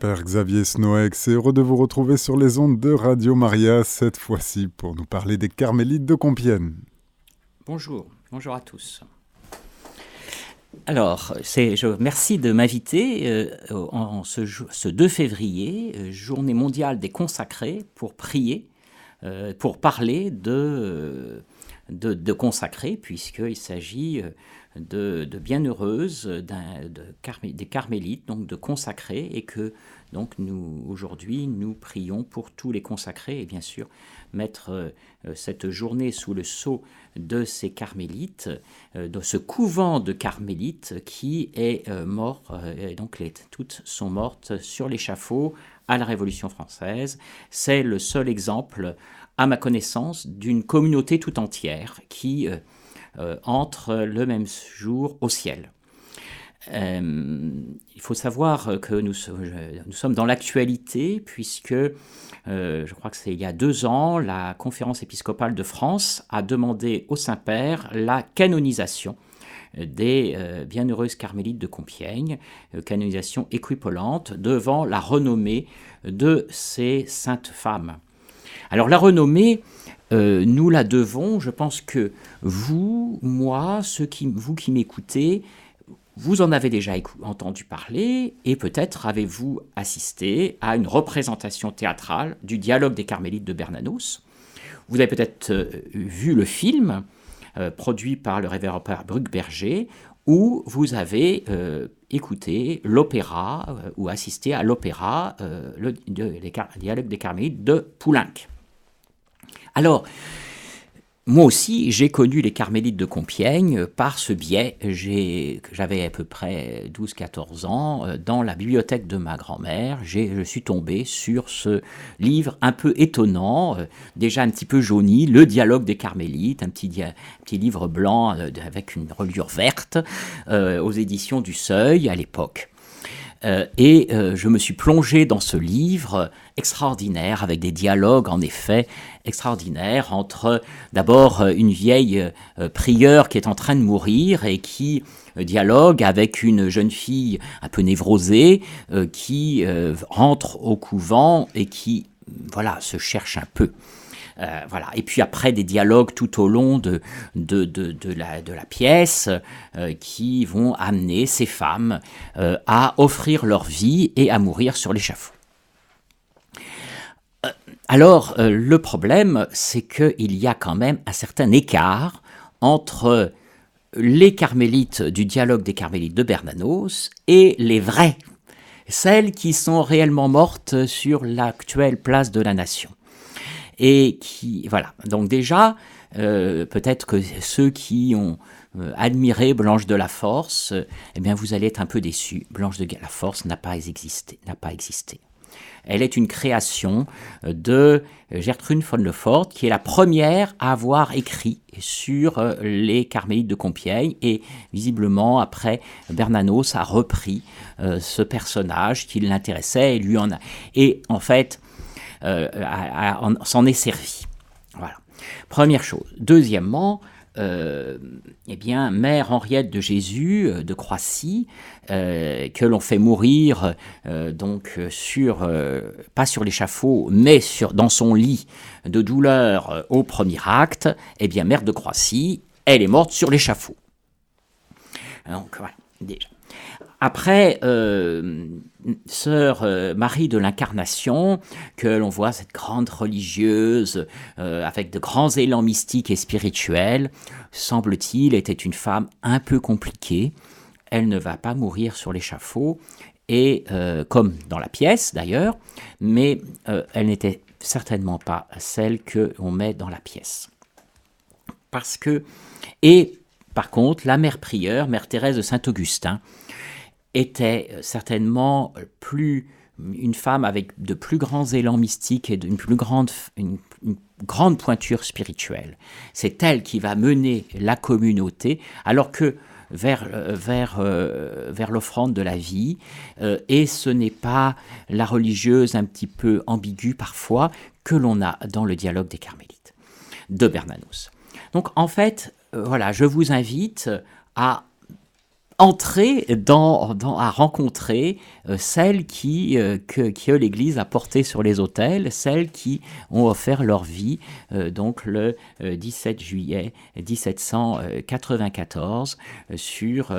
Père Xavier Snoeck, c'est heureux de vous retrouver sur les ondes de Radio Maria, cette fois-ci pour nous parler des Carmélites de Compiègne. Bonjour, bonjour à tous. Alors, je, merci de m'inviter euh, en ce, 2 février, euh, journée mondiale des consacrés, pour prier, euh, pour parler de, de, de consacrés, puisqu'il s'agit de, bienheureuses, des carmélites, donc de consacrés, et que donc nous aujourd'hui nous prions pour tous les consacrés et bien sûr mettre euh, cette journée sous le sceau de ces carmélites, euh, de ce couvent de carmélites qui est euh, mort, et donc toutes sont mortes sur l'échafaud à la Révolution française. C'est le seul exemple, à ma connaissance, d'une communauté tout entière qui euh, entre le même jour au ciel. Euh, il faut savoir que nous, nous sommes dans l'actualité puisque euh, je crois que c'est il y a deux ans, la conférence épiscopale de France a demandé au Saint-Père la canonisation des bienheureuses carmélites de Compiègne, canonisation équipolante devant la renommée de ces saintes femmes. Alors la renommée, euh, nous la devons, je pense que vous, moi, ceux qui, vous qui m'écoutez, vous en avez déjà entendu parler et peut-être avez-vous assisté à une représentation théâtrale du dialogue des Carmélites de Bernanos. Vous avez peut-être euh, vu le film euh, produit par le révérend père Berger où vous avez écouté l'opéra ou assisté à l'opéra, le, dialogue des Carmélites de Poulenc. Alors, moi aussi, j'ai connu les carmélites de Compiègne par ce biais. J'avais à peu près 12-14 ans. Euh, dans la bibliothèque de ma grand-mère, je suis tombé sur ce livre un peu étonnant, euh, déjà un petit peu jauni, Le dialogue des carmélites, un petit, livre blanc euh, avec une reliure verte, aux éditions du Seuil à l'époque. Euh, et euh, je me suis plongé dans ce livre extraordinaire, avec des dialogues en effet extraordinaires entre d'abord une vieille euh, prieure qui est en train de mourir et qui dialogue avec une jeune fille un peu névrosée qui rentre au couvent et qui voilà se cherche un peu. Euh. Et puis après, des dialogues tout au long de, la, pièce euh, qui vont amener ces femmes euh, à offrir leur vie et à mourir sur l'échafaud. Alors, le problème, c'est qu'il y a quand même un certain écart entre les carmélites du dialogue des carmélites de Bernanos et les vrais, celles qui sont réellement mortes sur l'actuelle place de la nation et qui voilà. Donc déjà, euh, peut-être que ceux qui ont euh, admiré Blanche de la Force, euh, eh bien vous allez être un peu déçus. Blanche de la Force n'a pas existé, n'a pas existé. Elle est une création de Gertrude von Lefort, qui est la première à avoir écrit sur les Carmélites de Compiègne. Et visiblement, après, Bernanos a repris ce personnage qui l'intéressait et lui en a. Et en fait, s'en est servi. Voilà. Première chose. Deuxièmement, euh, eh bien, Mère Henriette de Jésus euh, de Croissy, que l'on fait mourir donc sur pas sur l'échafaud, mais sur dans son lit de douleur au premier acte, eh bien, Mère de Croissy, elle est morte sur l'échafaud. Donc voilà, déjà. Après, euh, sœur euh, Marie de l'Incarnation, que l'on voit cette grande religieuse euh, avec de grands élans mystiques et spirituels, semble-t-il, était une femme un peu compliquée. Elle ne va pas mourir sur l'échafaud, et comme dans la pièce d'ailleurs, mais elle n'était certainement pas celle que l'on met dans la pièce. Parce que, et par contre, la mère prieure, mère Thérèse de Saint-Augustin, était euh, certainement euh, plus une femme avec de plus grands élans mystiques et d'une plus grande, une, grande pointure spirituelle. C'est elle qui va mener la communauté, alors que vers, euh, vers, vers l'offrande de la vie, et ce n'est pas la religieuse un petit peu ambiguë parfois que l'on a dans le dialogue des carmélites de Bernanos. Donc en fait, voilà, je vous invite à entrer dans, à rencontrer euh, celles qui, euh, que, l'Église a portées sur les autels, celles qui ont offert leur vie euh, donc le 17 juillet 1794 sur,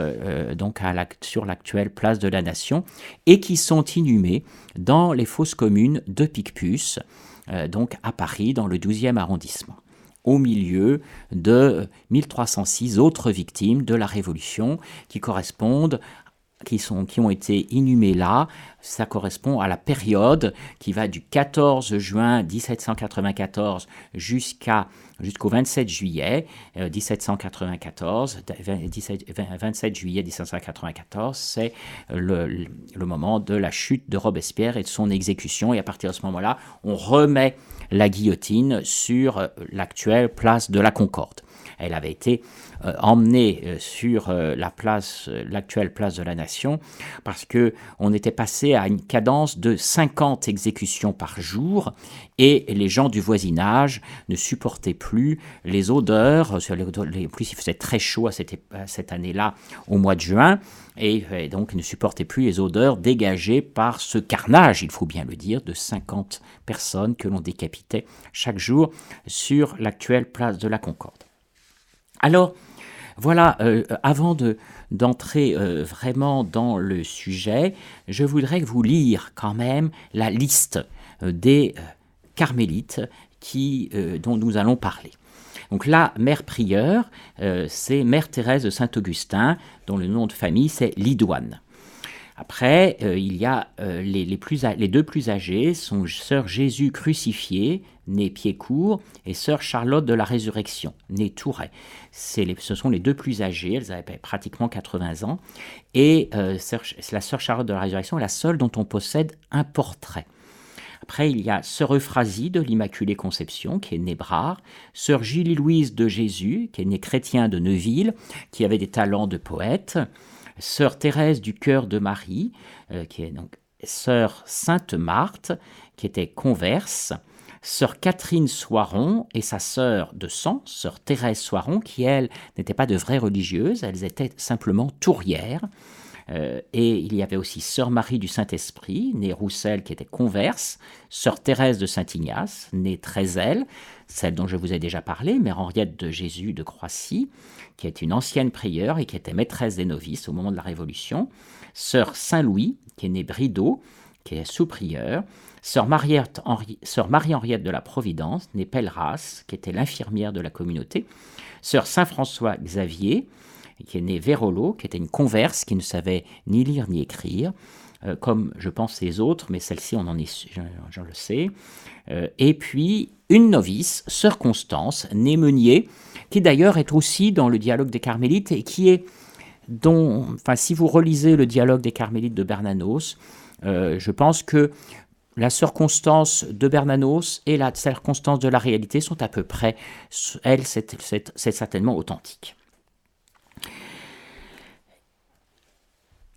donc à sur l'actuelle place de la Nation et qui sont inhumées dans les fosses communes de Picpus, donc à Paris dans le 12e arrondissement au milieu de 1306 autres victimes de la Révolution qui correspondent qui, ont été inhumées là, ça correspond à la période qui va du 14 juin 1794 jusqu'à jusqu'au 27 juillet 1794. 27 juillet 1794, c'est le, le, moment de la chute de Robespierre et de son exécution. Et à partir de ce moment-là, on remet la guillotine sur l'actuelle place de la Concorde. Elle avait été euh, emmenée euh, sur la place, l'actuelle place de la Nation, parce que on était passé à une cadence de 50 exécutions par jour, et les gens du voisinage ne supportaient plus les odeurs. En plus, il faisait très chaud à cette, année-là, au mois de juin, et, et donc ne supportaient plus les odeurs dégagées par ce carnage, il faut bien le dire, de 50 personnes que l'on décapitait chaque jour sur l'actuelle place de la Concorde. Alors, voilà, euh, avant de, d'entrer euh, vraiment dans le sujet, je voudrais vous lire quand même la liste euh, des carmélites dont nous allons parler. Donc la mère prieure, c'est Mère Thérèse de Saint-Augustin, dont le nom de famille c'est Lidoine. Après, il y a les, deux plus âgées sont Sœur Jésus crucifié, née Piedcourt, et Sœur Charlotte de la Résurrection, née Touret. ce sont les deux plus âgées, elles avaient pratiquement 80 ans, et euh, la Sœur Charlotte de la Résurrection est la seule dont on possède un portrait. Après, il y a Sœur Euphrasie de l'Immaculée Conception, qui est née Brard, Sœur Julie-Louise de Jésus, qui est née chrétien de Neuville, qui avait des talents de poète, Sœur Thérèse du Cœur de Marie, euh, qui est donc Sœur Sainte Marthe, qui était converse, sœur Catherine Soiron et sa sœur de sang, sœur Thérèse Soiron, qui, elles, n'étaient pas de vraies religieuses, elles étaient simplement tourières. Euh, et il y avait aussi Sœur Marie du Saint-Esprit, née Roussel, qui était converse, Sœur Thérèse de Saint-Ignace, née Trézel, celle dont je vous ai déjà parlé, Mère Henriette de Jésus de Croissy, qui est une ancienne prieure et qui était maîtresse des novices au moment de la Révolution, Sœur Saint-Louis, qui est née Brideau, qui est sous-prieure, Sœur Marie-Henriette de la Providence, née Pelleras, qui était l'infirmière de la communauté, Sœur Saint-François Xavier, qui est née Vérolo, qui était une converse qui ne savait ni lire ni écrire, euh, comme je pense les autres, mais celle-ci, on en est, je, le sais. Euh, et puis, une novice, Sœur Constance, née Meunier, qui d'ailleurs est aussi dans le dialogue des Carmélites et qui est, dont, enfin, si vous relisez le dialogue des Carmélites de Bernanos, euh, je pense que la circonstance de Bernanos et la circonstance de la réalité sont à peu près, elle, c'est certainement authentique.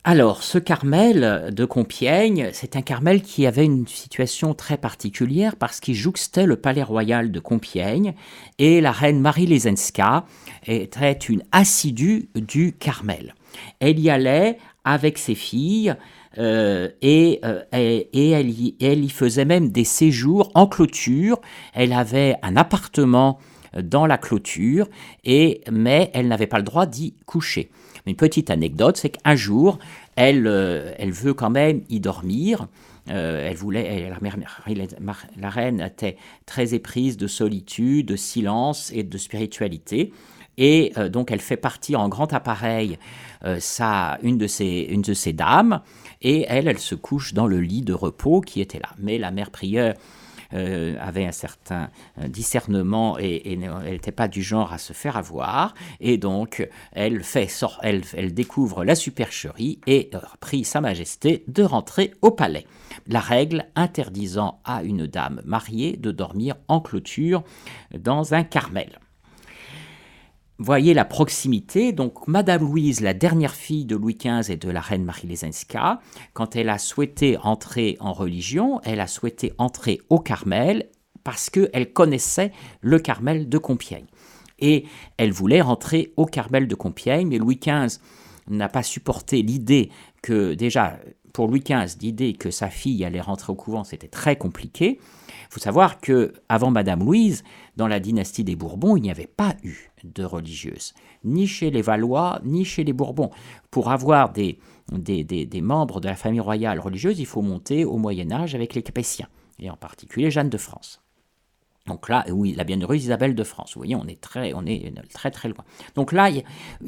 Alors, ce Carmel de Compiègne, c'est un Carmel qui avait une situation très particulière parce qu'il jouxtait le palais royal de Compiègne et la reine Marie Lesenska était une assidue du Carmel. Elle y allait avec ses filles euh, euh, et, et, elle, y, elle, y, faisait même des séjours en clôture. Elle avait un appartement dans la clôture, et, mais elle n'avait pas le droit d'y coucher. Une petite anecdote, c'est qu'un jour, elle, euh, veut quand même y dormir. elle voulait, la, la, reine était très éprise de solitude, de silence et de spiritualité. Et donc elle fait partir en grand appareil ça, une, de ses, une de ses dames, et elle, elle se couche dans le lit de repos qui était là. Mais la mère prieure euh, avait un certain euh, discernement et, elle n'était pas du genre à se faire avoir. Et donc, elle, fait, sort, elle, elle découvre la supercherie et prie Sa Majesté de rentrer au palais. La règle interdisant à une dame mariée de dormir en clôture dans un carmel voyez la proximité. Donc, Madame Louise, la dernière fille de Louis XV et de la reine Marie Lesenska, quand elle a souhaité entrer en religion, elle a souhaité entrer au Carmel parce qu'elle connaissait le Carmel de Compiègne. Et elle voulait rentrer au Carmel de Compiègne, mais Louis XV n'a pas supporté l'idée que déjà pour Louis XV, l'idée que sa fille allait rentrer au couvent, c'était très compliqué. Il faut savoir que avant Madame Louise, dans la dynastie des Bourbons, il n'y avait pas eu de religieuse, ni chez les Valois, ni chez les Bourbons. Pour avoir des, des, des membres de la famille royale religieuse, il faut monter au Moyen Âge avec les Capétiens, et en particulier Jeanne de France. Donc là, oui, la bienheureuse Isabelle de France. Vous voyez, on est très, on est très loin. Donc là,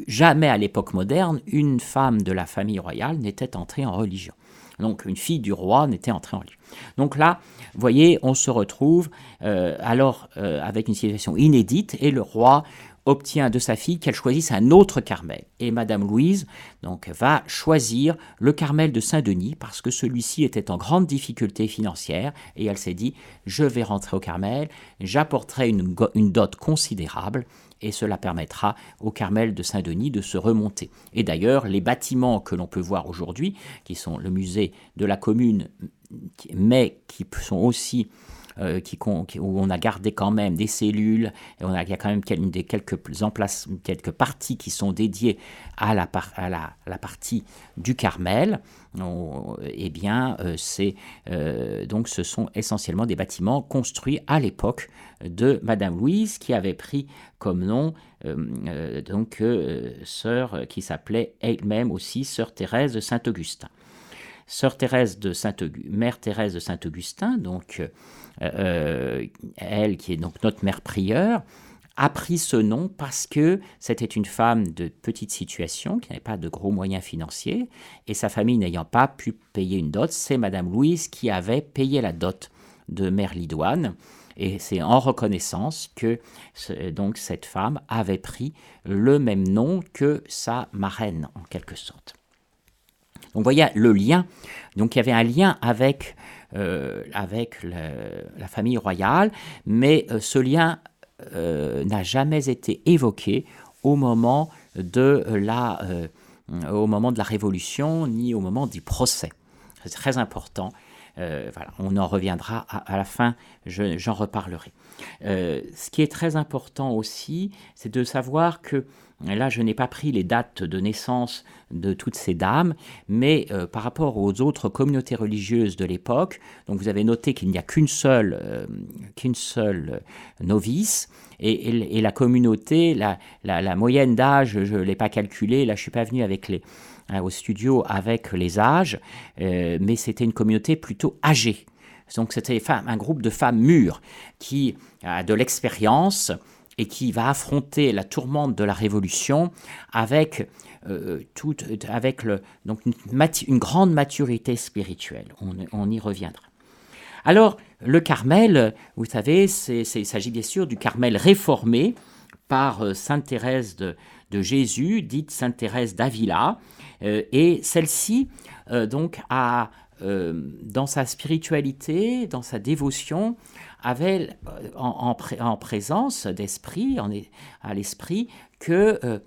jamais à l'époque moderne, une femme de la famille royale n'était entrée en religion. Donc une fille du roi n'était entrée en religion. Donc là, vous voyez, on se retrouve euh, alors euh, avec une situation inédite et le roi obtient de sa fille qu'elle choisisse un autre Carmel. Et Madame Louise donc va choisir le Carmel de Saint-Denis parce que celui-ci était en grande difficulté financière et elle s'est dit je vais rentrer au Carmel, j'apporterai une, une dot considérable et cela permettra au Carmel de Saint-Denis de se remonter. Et d'ailleurs, les bâtiments que l'on peut voir aujourd'hui, qui sont le musée de la commune, mais qui sont aussi euh, où on a gardé quand même des cellules, on a, il y a quand même quelques, quelques, quelques parties qui sont dédiées à la, partie du Carmel. eh bien, euh, c'est, euh, donc ce sont essentiellement des bâtiments construits à l'époque de Madame Louise, qui avait pris comme nom donc sœur qui s'appelait elle-même aussi sœur Thérèse de Saint-Augustin. Sœur Thérèse de Saint Mère Thérèse de Saint-Augustin, donc euh, elle qui est donc notre mère prieure, a pris ce nom parce que c'était une femme de petite situation, qui n'avait pas de gros moyens financiers, et sa famille n'ayant pas pu payer une dot, c'est Madame Louise qui avait payé la dot de Mère Lidoine. Et c'est en reconnaissance que donc cette femme avait pris le même nom que sa marraine, en quelque sorte. Donc voyez le lien. Donc il y avait un lien avec euh, avec la famille royale, mais euh, ce lien euh, n'a jamais été évoqué au moment de la, au moment de la Révolution ni au moment du procès. C'est très important. voilà, on en reviendra à, la fin, j'en reparlerai. ce qui est très important aussi, c'est de savoir que là, je n'ai pas pris les dates de naissance de toutes ces dames, mais euh, par rapport aux autres communautés religieuses de l'époque, donc vous avez noté qu'il n'y a qu'une seule, euh, qu'une seule novice, et, la communauté, la, moyenne d'âge, je ne l'ai pas calculé, là je ne suis pas venu avec les, au studio avec les âges, euh, mais c'était une communauté plutôt âgée. Donc c'était un groupe de femmes mûres qui a de l'expérience, et qui va affronter la tourmente de la Révolution avec, euh, avec le, donc une, grande maturité spirituelle. On, y reviendra. Alors, le Carmel, vous savez, il s'agit bien sûr du Carmel réformé par euh, Sainte Thérèse de, Jésus, dite Sainte Thérèse d'Avila, euh, et celle-ci, donc, a, dans sa spiritualité, dans sa dévotion, avait euh, en, présence d'esprit, à l'esprit, que euh,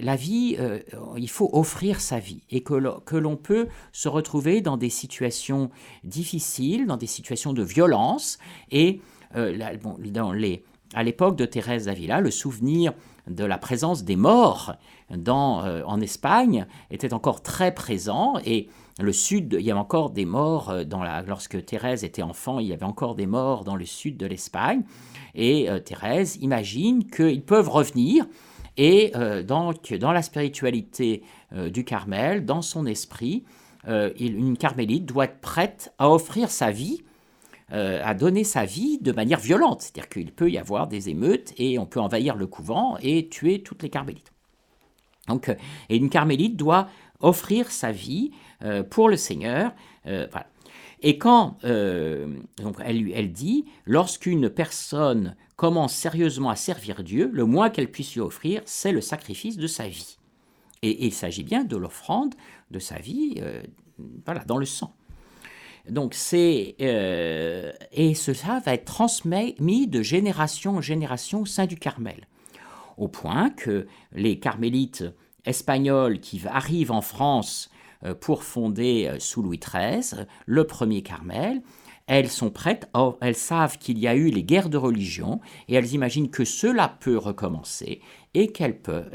la vie, euh, il faut offrir sa vie et que l'on peut se retrouver dans des situations difficiles, dans des situations de violence. Et dans les, à l'époque de Thérèse d'Avila, le souvenir de la présence des morts dans, en Espagne était encore très présent et le sud, il y avait encore des morts euh, dans la, lorsque Thérèse était enfant, il y avait encore des morts dans le sud de l'Espagne. Et euh, Thérèse imagine qu'ils peuvent revenir. Et euh, donc, dans la spiritualité du Carmel, dans son esprit, une carmélite doit être prête à offrir sa vie, à donner sa vie de manière violente. C'est-à-dire qu'il peut y avoir des émeutes et on peut envahir le couvent et tuer toutes les carmélites. Donc, et une carmélite doit offrir sa vie euh, pour le Seigneur. Euh, Et quand euh, donc elle, elle dit, lorsqu'une personne commence sérieusement à servir Dieu, le moins qu'elle puisse lui offrir, c'est le sacrifice de sa vie. Et, il s'agit bien de l'offrande de sa vie, voilà, dans le sang. Donc c'est et cela va être transmis de génération en génération au sein du Carmel, au point que les carmélites espagnols qui arrivent en France euh, pour fonder euh, sous Louis XIII le premier Carmel, elles sont prêtes, elles savent qu'il y a eu les guerres de religion, et elles imaginent que cela peut recommencer, et qu'elles peuvent,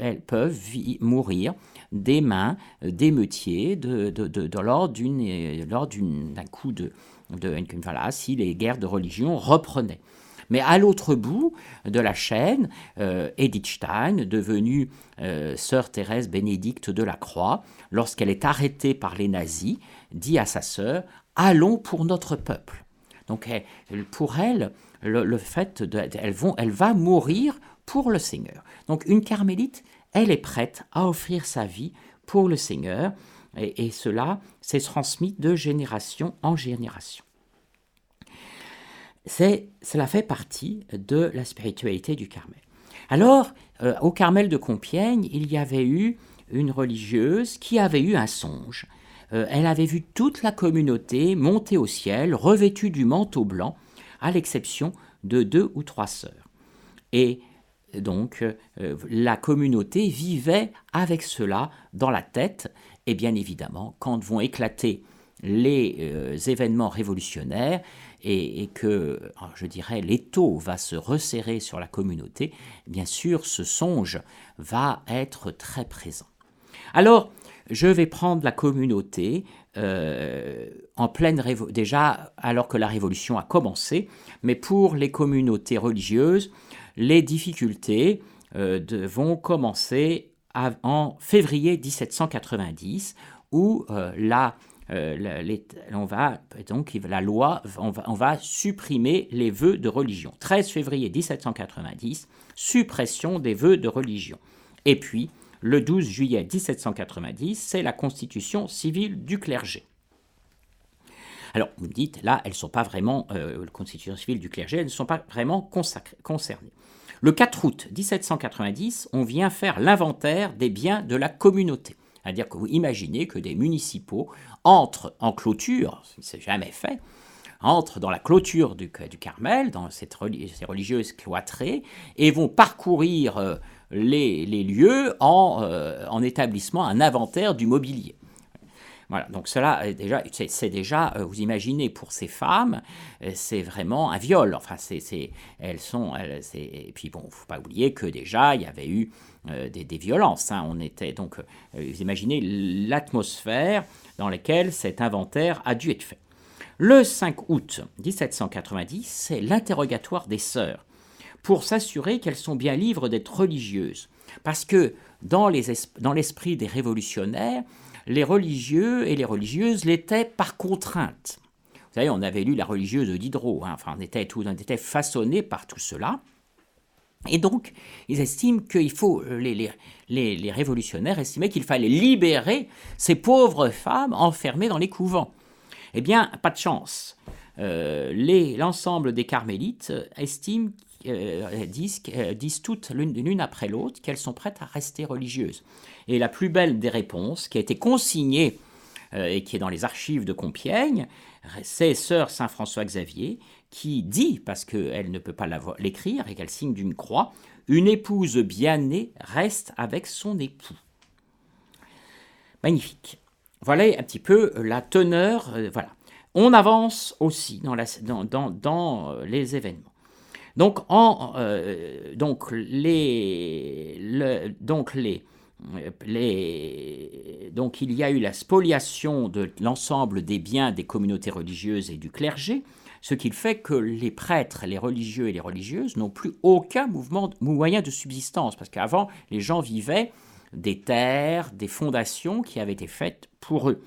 mourir des mains d'émeutiers de, de, de, lors d'un coup de, voilà, si les guerres de religion reprenaient. Mais à l'autre bout de la chaîne, euh, Edith Stein, devenue euh, sœur Thérèse Bénédicte de la Croix, lorsqu'elle est arrêtée par les nazis, dit à sa sœur Allons pour notre peuple. Donc pour elle, le, fait de, elle, va mourir pour le Seigneur. Donc une carmélite, elle est prête à offrir sa vie pour le Seigneur, et, et cela s'est transmis de génération en génération cela fait partie de la spiritualité du Carmel. Alors, euh, au Carmel de Compiègne, il y avait eu une religieuse qui avait eu un songe. Euh, elle avait vu toute la communauté monter au ciel, revêtue du manteau blanc, à l'exception de deux ou trois sœurs. Et donc, euh, la communauté vivait avec cela dans la tête, et bien évidemment, quand vont éclater les événements révolutionnaires, et, que, je dirais, l'étau va se resserrer sur la communauté, bien sûr, ce songe va être très présent. Alors, je vais prendre la communauté euh, en pleine déjà alors que la révolution a commencé, mais pour les communautés religieuses, les difficultés euh, vont commencer en février 1790, où euh, la euh, on va, donc la loi, on va, supprimer les vœux de religion. 13 février 1790, suppression des vœux de religion. Et puis, le 12 juillet 1790, c'est la constitution civile du clergé. Alors, vous me dites, là, elles ne sont pas vraiment, euh, la constitution civile du clergé, elles ne sont pas vraiment concernées. Le 4 août 1790, on vient faire l'inventaire des biens de la communauté. C'est-à-dire que vous imaginez que des municipaux entrent en clôture, ce n'est jamais fait, entrent dans la clôture du, Carmel, dans ces religieuses cloîtrées, et vont parcourir euh, les, lieux en, euh, en établissant un inventaire du mobilier. Voilà, donc cela, déjà, c'est déjà, euh, vous imaginez, pour ces femmes, c'est vraiment un viol. Enfin, c'est, elles sont, et puis bon, faut pas oublier que déjà, il y avait eu des, violences. Hein. On était donc, vous imaginez l'atmosphère dans lesquels cet inventaire a dû être fait. Le 5 août 1790, c'est l'interrogatoire des sœurs, pour s'assurer qu'elles sont bien libres d'être religieuses. Parce que dans l'esprit des révolutionnaires, les religieux et les religieuses l'étaient par contrainte. Vous savez, on avait lu la religieuse de Diderot, hein. enfin, on était, tout, on était façonné par tout cela. Et donc, ils estiment qu'il faut, euh, les, les, révolutionnaires estimaient qu'il fallait libérer ces pauvres femmes enfermées dans les couvents. Eh bien, pas de chance. Euh, l'ensemble des carmélites estiment, euh, disent, disent, toutes l'une après l'autre qu'elles sont prêtes à rester religieuses. Et la plus belle des réponses, qui a été consignée et qui est dans les archives de Compiègne, c'est Sœur Saint-François Xavier, qui dit, parce qu'elle ne peut pas l'écrire et qu'elle signe d'une croix, une épouse bien née reste avec son époux. Magnifique. Voilà un petit peu la teneur. Euh, voilà. On avance aussi dans, euh, les événements. Donc, euh, donc, il y a eu la spoliation de l'ensemble des biens des communautés religieuses et du clergé, ce qui fait que les prêtres, les religieux et les religieuses n'ont plus aucun moyen de subsistance, parce qu'avant, les gens vivaient des terres, des fondations qui avaient été faites pour eux.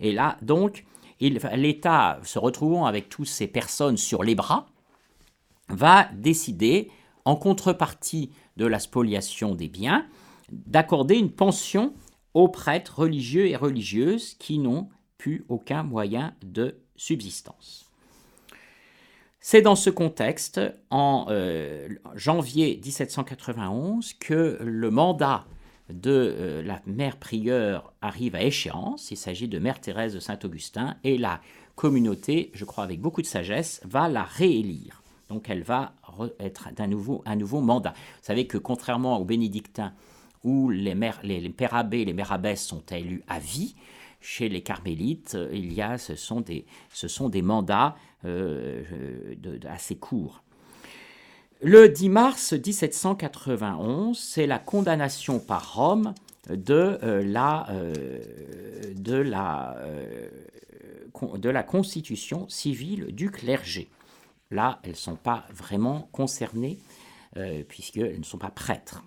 Et là, donc, l'État, se retrouvant avec toutes ces personnes sur les bras, va décider, en contrepartie de la spoliation des biens, d'accorder une pension aux prêtres religieux et religieuses qui n'ont plus aucun moyen de subsistance. C'est dans ce contexte, en euh, janvier 1791, que le mandat de euh, la mère prieure arrive à échéance. Il s'agit de Mère Thérèse de Saint-Augustin et la communauté, je crois avec beaucoup de sagesse, va la réélire. Donc elle va être d'un nouveau, un nouveau mandat. Vous savez que contrairement aux bénédictins, où les, pères abbés et les mères abbesses sont élus à vie, chez les carmélites, il y a, ce, sont des, ce sont des mandats assez courts. Le 10 mars 1791, c'est la condamnation par Rome de de la constitution civile du clergé. Là, elles ne sont pas vraiment concernées euh, puisqu'elles ne sont pas prêtres.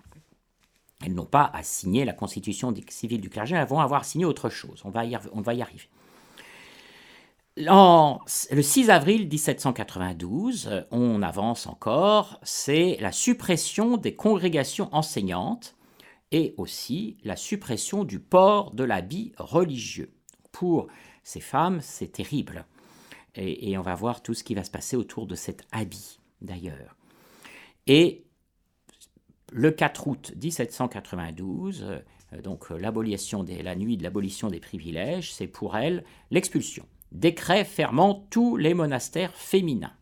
Elles n'ont pas à signer la constitution civile du clergé, elles vont avoir signé autre chose. On va y, arriver. le 6 avril 1792, euh, on avance encore, c'est la suppression des congrégations enseignantes et aussi la suppression du port de l'habit religieux. Pour ces femmes, c'est terrible. Et, on va voir tout ce qui va se passer autour de cet habit, d'ailleurs. Et le 4 août 1792, euh, donc euh, l'abolition la nuit de l'abolition des privilèges, c'est pour elle l'expulsion. Décret fermant tous les monastères féminins.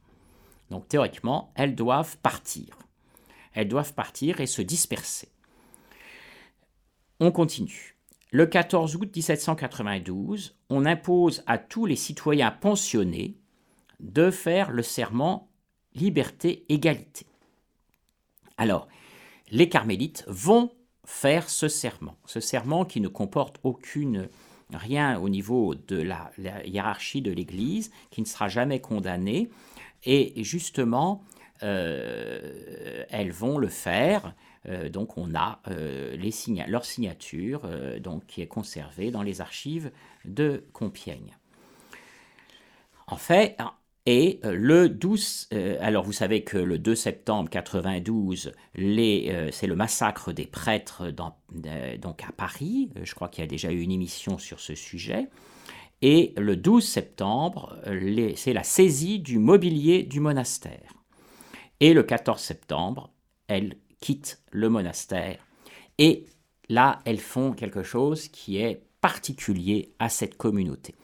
Donc théoriquement, elles doivent partir. Elles doivent partir et se disperser. On continue. Le 14 août 1792, on impose à tous les citoyens pensionnés de faire le serment liberté-égalité. Alors, les carmélites vont faire ce serment, ce serment qui ne comporte aucune rien au niveau de la, hiérarchie de l'Église, qui ne sera jamais condamné, et justement, euh, elles vont le faire donc on a euh, leur signature euh, donc, qui est conservée dans les archives de Compiègne. En fait, et le 12, alors vous savez que le 2 septembre 92, c'est le massacre des prêtres donc à Paris. Je crois qu'il y a déjà eu une émission sur ce sujet. Et le 12 septembre, c'est la saisie du mobilier du monastère. Et le 14 septembre, elle quittent le monastère. Et là, elles font quelque chose qui est particulier à cette communauté.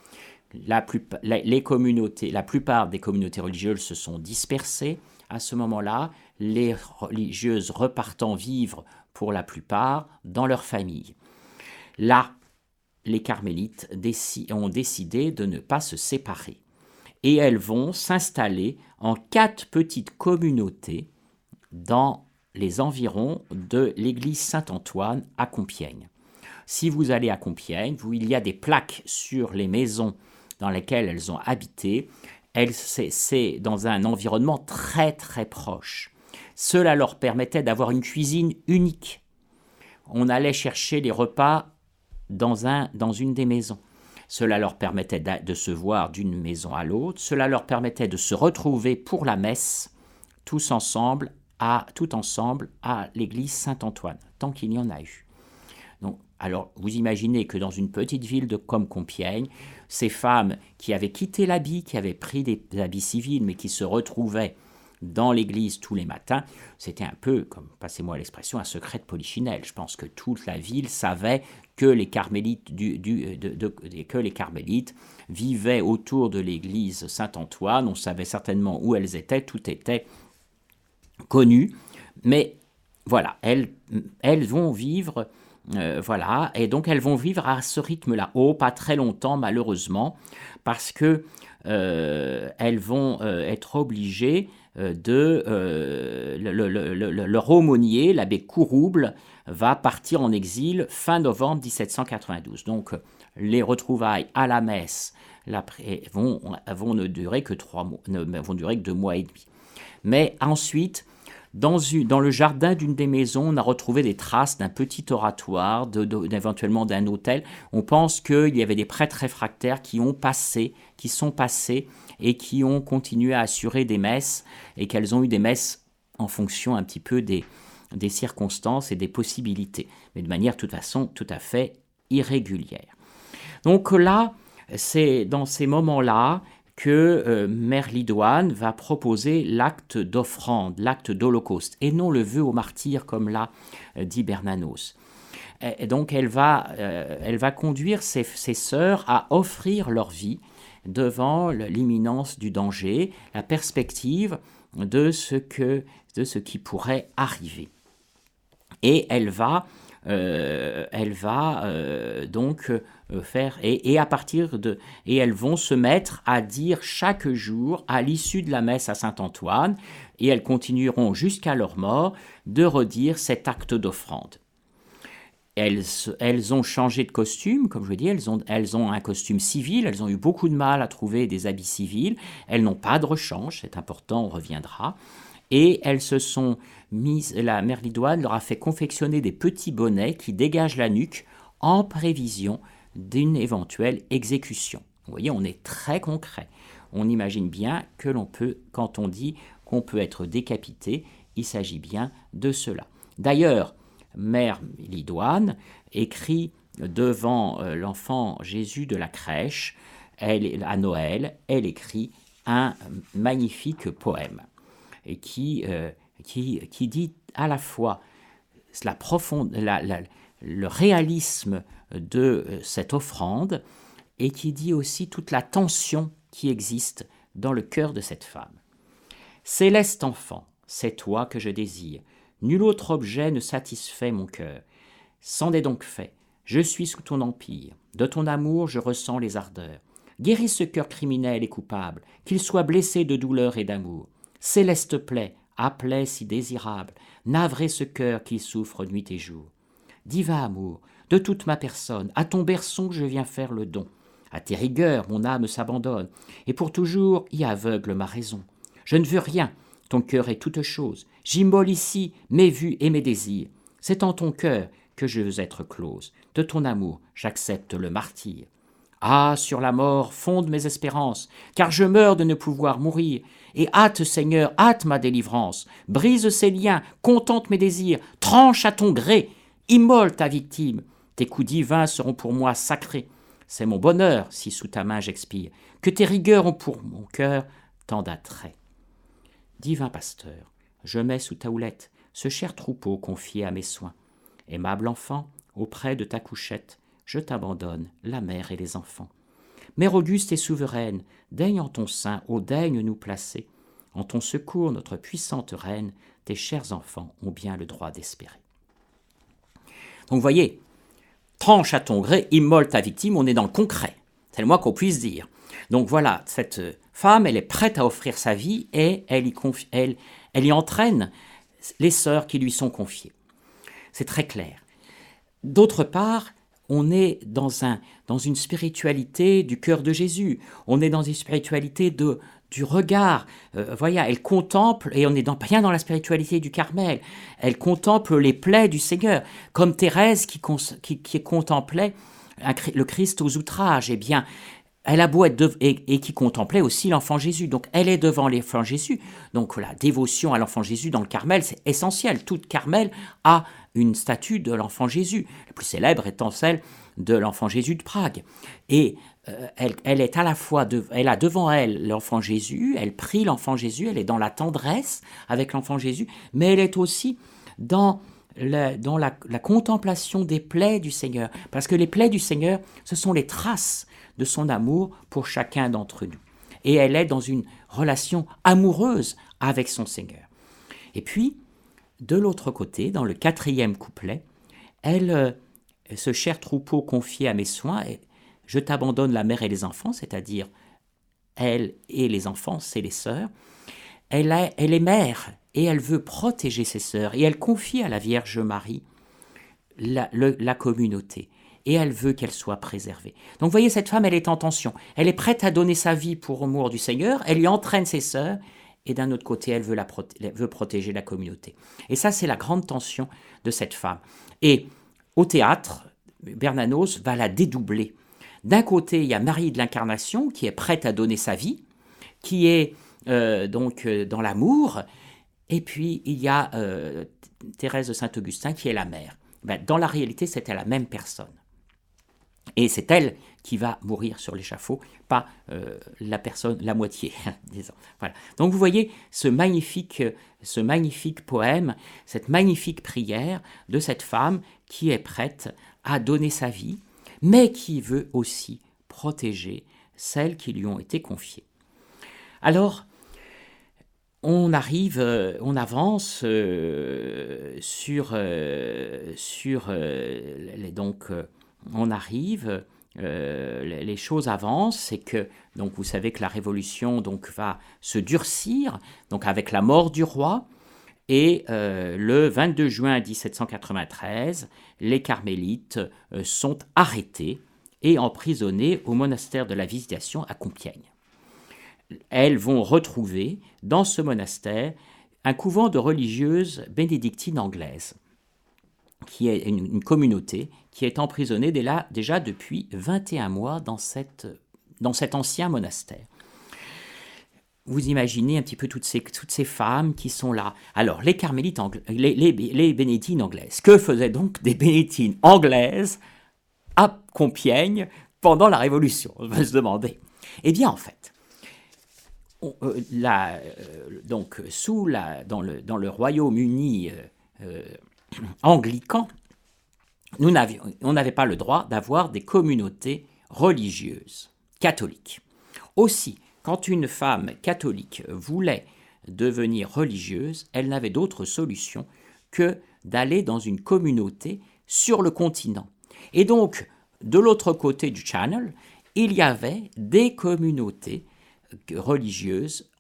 La, les communautés, la plupart des communautés religieuses se sont dispersées à ce moment-là, les religieuses repartant vivre pour la plupart dans leur famille. Là, les carmélites ont décidé de ne pas se séparer. Et elles vont s'installer en quatre petites communautés dans les environs de l'église Saint-Antoine à Compiègne. Si vous allez à Compiègne, il y a des plaques sur les maisons dans lesquelles elles ont habité. C'est dans un environnement très très proche. Cela leur permettait d'avoir une cuisine unique. On allait chercher les repas dans, un, dans une des maisons. Cela leur permettait de se voir d'une maison à l'autre. Cela leur permettait de se retrouver pour la messe, tous ensemble, à, tout ensemble à l'église Saint-Antoine, tant qu'il y en a eu. Donc, alors, vous imaginez que dans une petite ville de, comme Compiègne, ces femmes qui avaient quitté l'habit, qui avaient pris des, habits civils, mais qui se retrouvaient dans l'église tous les matins, c'était un peu, comme passez-moi l'expression, un secret de polichinelle. Je pense que toute la ville savait que les carmélites, que les carmélites vivaient autour de l'église Saint-Antoine. On savait certainement où elles étaient, tout était connues, mais voilà, elles, elles vont vivre, euh, voilà, et donc elles vont vivre à ce rythme-là. Oh, pas très longtemps, malheureusement, parce que euh, elles vont euh, être obligées de. leur aumônier, l'abbé Courouble, va partir en exil fin novembre 1792. Donc, les retrouvailles à la messe vont, vont ne durer que trois mois, ne, vont durer que deux mois et demi. Mais ensuite, dans, le jardin d'une des maisons, on a retrouvé des traces d'un petit oratoire, éventuellement d'un hôtel. On pense qu'il y avait des prêtres réfractaires qui ont passé, qui sont passés et qui ont continué à assurer des messes et qu'elles ont eu des messes en fonction un petit peu des, circonstances et des possibilités, mais de manière de toute façon tout à fait irrégulière. Donc là, c'est dans ces moments-là que euh, Mère Lidoine va proposer l'acte d'offrande, l'acte d'holocauste, et non le vœu au martyr comme l'a euh, dit Bernanos. Et donc elle va, euh, elle va conduire ses, ses sœurs à offrir leur vie devant l'imminence du danger, la perspective de ce, que, de ce qui pourrait arriver. Et elle va, elle va donc faire et, et, à partir de et elles vont se mettre à dire chaque jour à l'issue de la messe à Saint-Antoine et elles continueront jusqu'à leur mort de redire cet acte d'offrande. Elles, elles, ont changé de costume, comme je dis, elles ont, elles ont un costume civil, elles ont eu beaucoup de mal à trouver des habits civils, elles n'ont pas de rechange, c'est important, on reviendra, et elles se sont mises, la mère Lidoine leur a fait confectionner des petits bonnets qui dégagent la nuque en prévision d'une éventuelle exécution. Vous voyez, on est très concret. On imagine bien que l'on peut, quand on dit qu'on peut être décapité, il s'agit bien de cela. D'ailleurs, Mère Lidoine écrit devant euh, l'enfant Jésus de la crèche, elle, à Noël, elle écrit un magnifique poème qui, euh, qui, qui, dit à la fois la profonde, le réalisme de euh, cette offrande et qui dit aussi toute la tension qui existe dans le cœur de cette femme. Céleste enfant, c'est toi que je désire. Nul autre objet ne satisfait mon cœur. C'en est donc fait. Je suis sous ton empire. De ton amour, je ressens les ardeurs. Guéris ce cœur criminel et coupable, qu'il soit blessé de douleur et d'amour. Céleste plaie, à si désirable, navrez ce cœur qui souffre nuit et jour. Divin amour, de toute ma personne, à ton berceau je viens faire le don. À tes rigueurs, mon âme s'abandonne, et pour toujours y aveugle ma raison. Je ne veux rien, ton cœur est toute chose. J'immole ici mes vues et mes désirs. C'est en ton cœur que je veux être close. De ton amour, j'accepte le martyr. Ah, sur la mort fondent mes espérances, car je meurs de ne pouvoir mourir. Et hâte, Seigneur, hâte ma délivrance. Brise ces liens, contente mes désirs, tranche à ton gré, immole ta victime. Tes coups divins seront pour moi sacrés. C'est mon bonheur si sous ta main j'expire, que tes rigueurs ont pour mon cœur tant d'attraits. Divin pasteur, je mets sous ta houlette ce cher troupeau confié à mes soins. Aimable enfant, auprès de ta couchette, je t'abandonne, la mère et les enfants. Mère auguste et souveraine, daigne en ton sein, ô daigne nous placer. En ton secours, notre puissante reine, tes chers enfants ont bien le droit d'espérer. Donc, voyez, tranche à ton gré, immole ta victime, on est dans le concret. C'est le moins qu'on puisse dire. Donc voilà, cette femme, elle est prête à offrir sa vie et elle y, elle y entraîne les sœurs qui lui sont confiées. C'est très clair. D'autre part, on est dans, un, dans une spiritualité du cœur de Jésus. On est dans une spiritualité de, du regard. Euh, elle contemple, et on est dans, bien dans la spiritualité du Carmel, elle contemple les plaies du Seigneur, comme Thérèse qui, contemplait le Christ aux outrages. Eh bien, elle a beau être et, qui contemplait aussi l'enfant Jésus. Donc elle est devant l'enfant Jésus. Donc la dévotion à l'enfant Jésus dans le Carmel, c'est essentiel. Toute Carmel a une statue de l'enfant Jésus, la plus célèbre étant celle de l'enfant Jésus de Prague. Et euh, elle, est à la fois, elle a devant elle l'enfant Jésus, elle prie l'enfant Jésus, elle est dans la tendresse avec l'enfant Jésus, mais elle est aussi dans dans la, contemplation des plaies du Seigneur. Parce que les plaies du Seigneur, ce sont les traces de son amour pour chacun d'entre nous. Et elle est dans une relation amoureuse avec son Seigneur. Et puis, de l'autre côté, dans le quatrième couplet, elle, euh, ce cher troupeau confié à mes soins, je t'abandonne la mère et les enfants, c'est-à-dire elle et les enfants, c'est les sœurs. Elle, est mère et elle veut protéger ses sœurs et elle confie à la Vierge Marie la, communauté et elle veut qu'elle soit préservée. Donc vous voyez, cette femme, elle est en tension. Elle est prête à donner sa vie pour amour du Seigneur, elle y entraîne ses sœurs, et d'un autre côté, elle veut protéger la communauté. Et ça, c'est la grande tension de cette femme. Et au théâtre, Bernanos va la dédoubler. D'un côté, il y a Marie de l'Incarnation qui est prête à donner sa vie, qui est euh, donc euh, dans l'amour, et puis il y a euh, Thérèse de Saint-Augustin qui est la mère. Ben, dans la réalité, c'était la même personne. Et c'est elle qui va mourir sur l'échafaud, pas la personne, la moitié, disons. Voilà. Donc vous voyez ce magnifique, ce magnifique poème, cette magnifique prière de cette femme qui est prête à donner sa vie, mais qui veut aussi protéger celles qui lui ont été confiées. Alors, on arrive, euh, on avance euh, sur, les, donc on arrive les choses avancent, c'est que donc vous savez que la révolution donc va se durcir, donc avec la mort du roi. Et le 22 juin 1793, les carmélites sont arrêtés et emprisonnés au monastère de la Visitation à Compiègne. Elles vont retrouver dans ce monastère un couvent de religieuses bénédictines anglaises, qui est une, communauté qui est emprisonnée déjà depuis 21 mois dans cet ancien monastère vous imaginez un petit peu toutes ces, femmes qui sont là. Alors, les carmélites les, les, anglaises. Que faisaient donc des bénédictines anglaises à Compiègne pendant la Révolution On va se demander. Eh bien, en fait, euh, euh, donc, sous la, dans, le, dans le Royaume-Uni euh, anglican, nous on n'avait pas le droit d'avoir des communautés religieuses catholiques. Aussi, quand une femme catholique voulait devenir religieuse, elle n'avait d'autre solution que d'aller dans une communauté sur le continent. Et donc, de l'autre côté du Channel, il y avait des communautés religieuses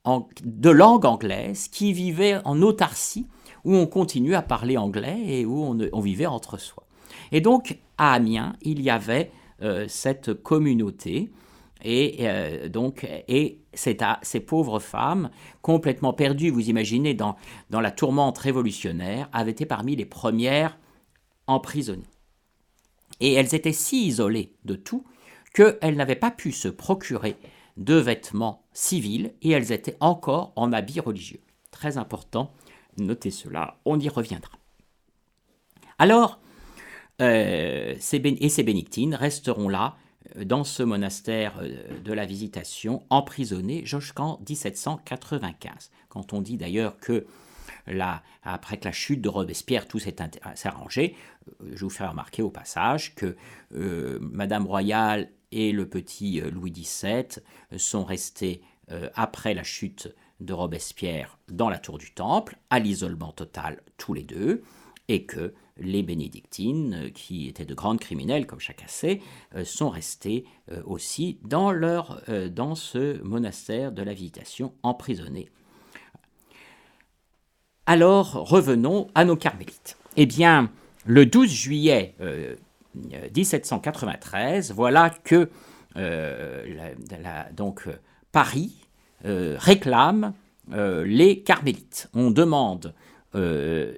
de langue anglaise qui vivaient en autarcie, où on continuait à parler anglais et où on, vivait entre soi. Et donc, à Amiens, il y avait euh, cette communauté et euh, ces pauvres femmes, complètement perdues, vous imaginez, dans, la tourmente révolutionnaire, avaient été parmi les premières emprisonnées. Et elles étaient si isolées de tout qu'elles n'avaient pas pu se procurer de vêtements civils et elles étaient encore en habits religieux. Très important, notez cela, on y reviendra. Alors, euh, ces, et ces bénictines resteront là dans ce monastère euh, de la Visitation, emprisonnées jusqu'en 1795. Quand on dit d'ailleurs que après que la chute de Robespierre, tout s'est arrangé, je vous fais remarquer au passage que Madame Royale et le petit Louis XVII sont restés, après la chute de Robespierre, dans la tour du Temple, à l'isolement total tous les deux, et que les bénédictines, euh, qui étaient de grandes criminelles, comme chacun sait, euh, sont restées euh, aussi dans, leur, dans ce monastère de la Visitation, emprisonnées. Alors, revenons à nos carmélites. Eh bien, le 12 juillet 1793, voilà que donc, Paris réclame les carmélites. On demande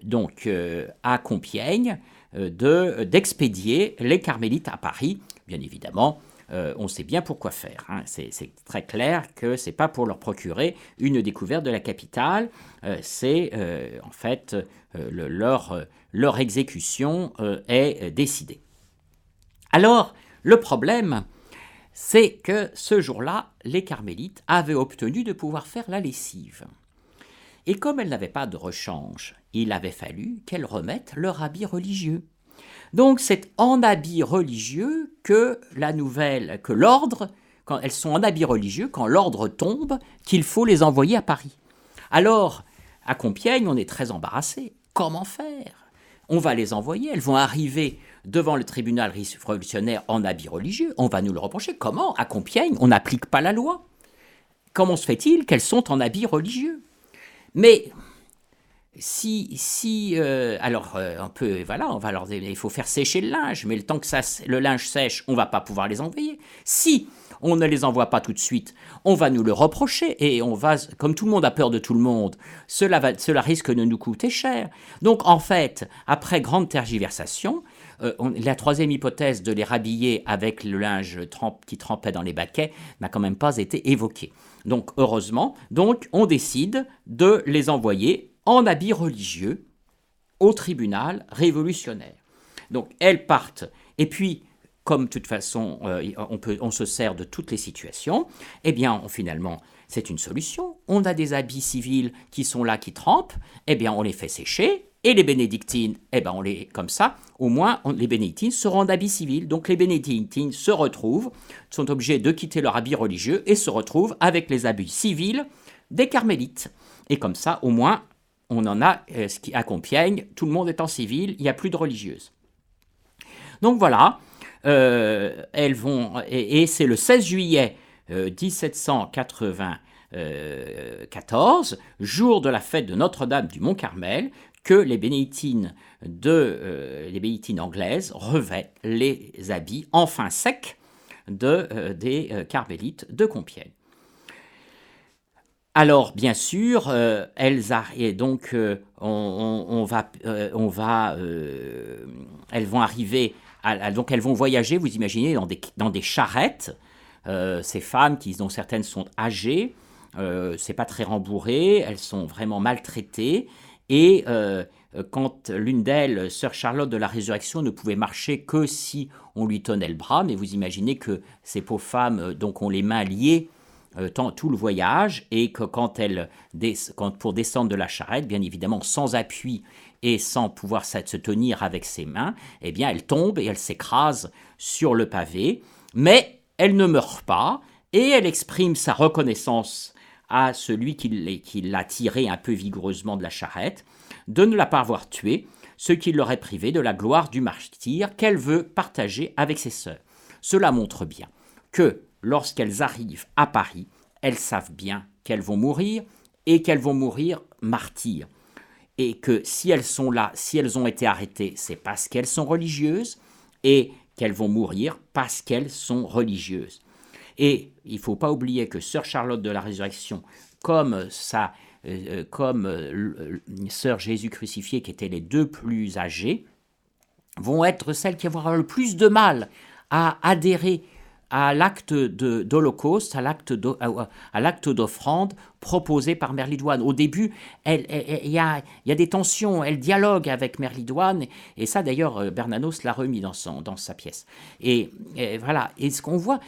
donc euh, à Compiègne euh, de, d'expédier les carmélites à Paris. Bien évidemment, on sait bien pourquoi faire. Hein. C'est, très clair que c'est pas pour leur procurer une découverte de la capitale, c'est en fait leur, leur exécution est décidée. Alors, le problème, c'est que ce jour-là, les carmélites avaient obtenu de pouvoir faire la lessive. Et comme elles n'avaient pas de rechange, il avait fallu qu'elles remettent leur habit religieux. Donc c'est en habit religieux que la nouvelle, que l'ordre, quand elles sont en habit religieux, quand l'ordre tombe, qu'il faut les envoyer à Paris. Alors, à Compiègne, on est très embarrassé. Comment faire? On va les envoyer, elles vont arriver devant le tribunal révolutionnaire en habit religieux, on va nous le reprocher. Comment? À Compiègne, on n'applique pas la loi. Comment se fait-il qu'elles sont en habit religieux? Mais si, si euh, alors euh, on peut, voilà, on va leur il faut faire sécher le linge, mais le temps que ça, le linge sèche, on va pas pouvoir les envoyer. Si on ne les envoie pas tout de suite, on va nous le reprocher et on va, comme tout le monde a peur de tout le monde, cela, va, cela risque de nous coûter cher. Donc en fait, après grande tergiversation, euh, la troisième hypothèse de les rhabiller avec le linge qui trempait dans les baquets n'a quand même pas été évoquée. Donc heureusement, donc on décide de les envoyer en habit religieux au tribunal révolutionnaire. Donc elles partent et puis comme de toute façon euh, on se sert de toutes les situations, eh bien finalement c'est une solution. On a des habits civils qui sont là, qui trempent, eh bien on les fait sécher, et les bénédictines, eh ben comme ça, au moins les bénédictines seront d'habits civils. Donc les bénédictines se retrouvent, sont obligés de quitter leur habit religieux et se retrouvent avec les habits civils des carmélites. Et comme ça, au moins, on en a euh, ce qui à tout le monde est en civil, il n'y a plus de religieuses. Donc voilà, elles vont, et, c'est le 16 juillet 1794, jour de la fête de Notre-Dame du Mont-Carmel, que les bénédictines, de, les bénédictines anglaises revêtent les habits enfin secs de, des carmélites de Compiègne. Alors, bien sûr, euh, elles donc euh, on, va, euh, elles vont arriver, donc elles vont voyager. Vous imaginez dans des, dans des charrettes. ces femmes qui, dont certaines sont âgées, c'est pas très rembourré, elles sont vraiment maltraitées et quand l'une d'elles, sœur Charlotte de la Résurrection, ne pouvait marcher que si on lui tenait le bras, mais vous imaginez que ces pauvres femmes, donc ont les mains liées euh, tout le voyage et que quand elle, quand, pour descendre de la charrette, bien évidemment sans appui et sans pouvoir se tenir avec ses mains, eh bien elle tombe et elle s'écrase sur le pavé, mais elle ne meurt pas et elle exprime sa reconnaissance à celui qui l'a tiré un peu vigoureusement de la charrette, de ne la pas avoir tuée, ce qui l'aurait privé de la gloire du martyr qu'elle veut partager avec ses sœurs. Cela montre bien que lorsqu'elles arrivent à Paris, elles savent bien qu'elles vont mourir et qu'elles vont mourir martyrs. Et que si elles sont là, si elles ont été arrêtées, c'est parce qu'elles sont religieuses et qu'elles vont mourir parce qu'elles sont religieuses. Et il ne faut pas oublier que Sœur Charlotte de la Résurrection, comme sa, euh, comme euh, Sœur Jésus crucifié, qui étaient les deux plus âgées, vont être celles qui vont le plus de mal à adhérer à l'acte d'Holocauste, à l'acte d'offrande proposé par Merlidoine. Au début, il y, a, des tensions, elle dialogue avec Merlidoine, et ça d'ailleurs, euh, Bernanos l'a remis dans, son, dans sa pièce. Et, voilà, et ce qu'on voit,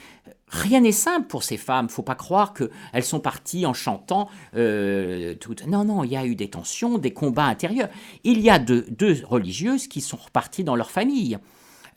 rien n'est simple pour ces femmes, faut pas croire qu'elles sont parties en chantant. Euh. Non, non, il y a eu des tensions, des combats intérieurs. Il y a deux religieuses qui sont reparties dans leur famille.